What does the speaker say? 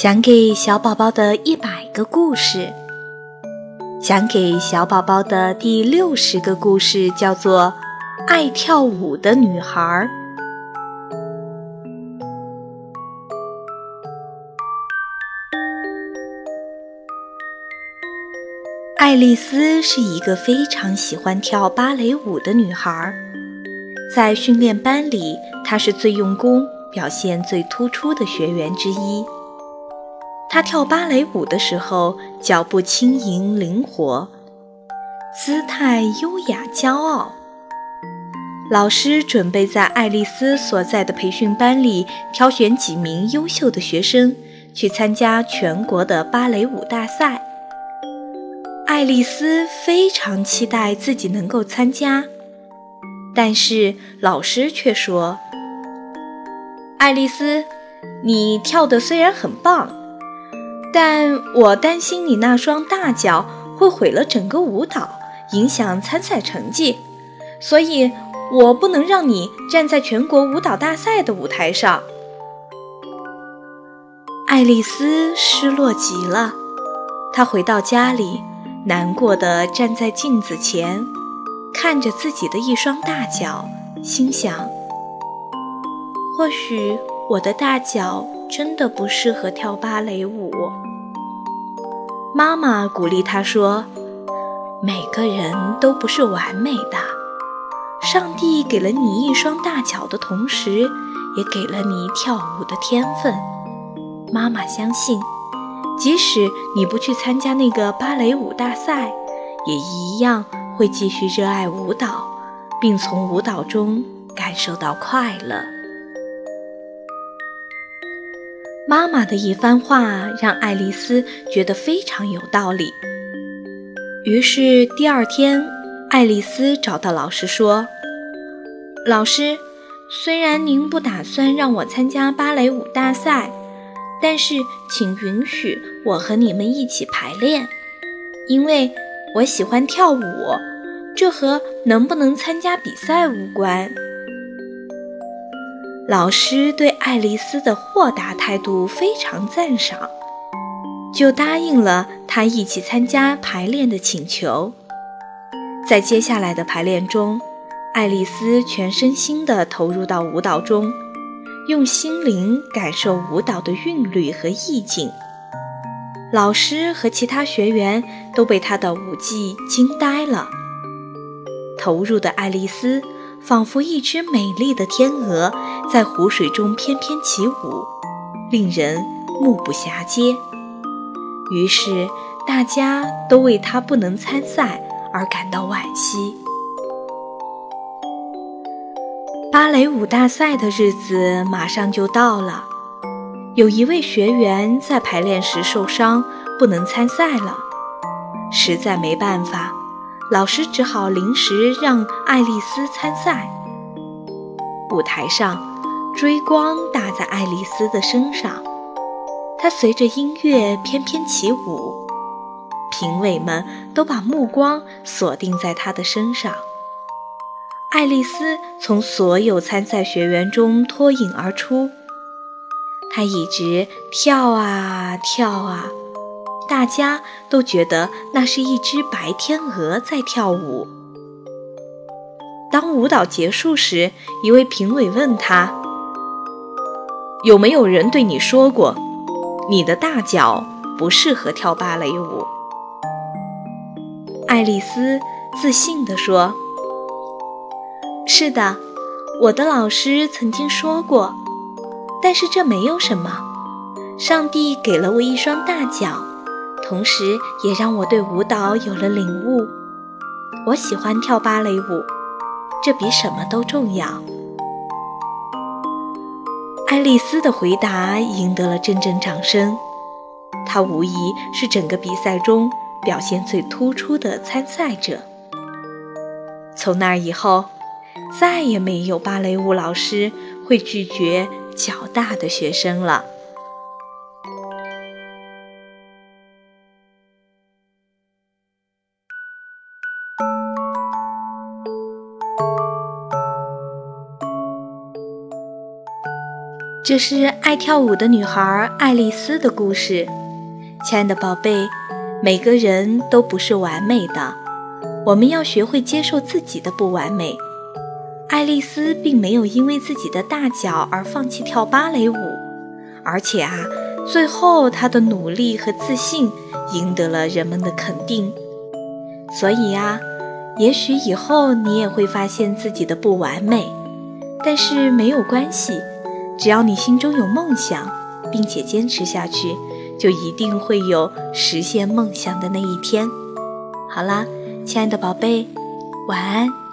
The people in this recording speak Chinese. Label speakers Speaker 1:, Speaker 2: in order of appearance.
Speaker 1: 讲给小宝宝的一百个故事，讲给小宝宝的第六十个故事叫做《爱跳舞的女孩》。爱丽丝是一个非常喜欢跳芭蕾舞的女孩，在训练班里，她是最用功、表现最突出的学员之一。她跳芭蕾舞的时候，脚步轻盈灵活，姿态优雅骄傲。老师准备在爱丽丝所在的培训班里挑选几名优秀的学生，去参加全国的芭蕾舞大赛。爱丽丝非常期待自己能够参加，但是老师却说：“爱丽丝，你跳的虽然很棒。”但我担心你那双大脚会毁了整个舞蹈，影响参赛成绩，所以我不能让你站在全国舞蹈大赛的舞台上。爱丽丝失落极了，她回到家里，难过的站在镜子前，看着自己的一双大脚，心想：或许我的大脚。真的不适合跳芭蕾舞。妈妈鼓励他说：“每个人都不是完美的，上帝给了你一双大脚的同时，也给了你跳舞的天分。妈妈相信，即使你不去参加那个芭蕾舞大赛，也一样会继续热爱舞蹈，并从舞蹈中感受到快乐。”妈妈的一番话让爱丽丝觉得非常有道理。于是第二天，爱丽丝找到老师说：“老师，虽然您不打算让我参加芭蕾舞大赛，但是请允许我和你们一起排练，因为我喜欢跳舞，这和能不能参加比赛无关。”老师对爱丽丝的豁达态度非常赞赏，就答应了她一起参加排练的请求。在接下来的排练中，爱丽丝全身心地投入到舞蹈中，用心灵感受舞蹈的韵律和意境。老师和其他学员都被她的舞技惊呆了。投入的爱丽丝。仿佛一只美丽的天鹅在湖水中翩翩起舞，令人目不暇接。于是，大家都为他不能参赛而感到惋惜。芭蕾舞大赛的日子马上就到了，有一位学员在排练时受伤，不能参赛了。实在没办法。老师只好临时让爱丽丝参赛。舞台上，追光打在爱丽丝的身上，她随着音乐翩翩起舞。评委们都把目光锁定在她的身上。爱丽丝从所有参赛学员中脱颖而出，她一直跳啊跳啊。大家都觉得那是一只白天鹅在跳舞。当舞蹈结束时，一位评委问他：“有没有人对你说过，你的大脚不适合跳芭蕾舞？”爱丽丝自信地说：“是的，我的老师曾经说过，但是这没有什么。上帝给了我一双大脚。”同时，也让我对舞蹈有了领悟。我喜欢跳芭蕾舞，这比什么都重要。爱丽丝的回答赢得了阵阵掌声。她无疑是整个比赛中表现最突出的参赛者。从那以后，再也没有芭蕾舞老师会拒绝较大的学生了。这是爱跳舞的女孩爱丽丝的故事。亲爱的宝贝，每个人都不是完美的，我们要学会接受自己的不完美。爱丽丝并没有因为自己的大脚而放弃跳芭蕾舞，而且啊，最后她的努力和自信赢得了人们的肯定。所以呀，也许以后你也会发现自己的不完美，但是没有关系，只要你心中有梦想，并且坚持下去，就一定会有实现梦想的那一天。好啦，亲爱的宝贝，晚安。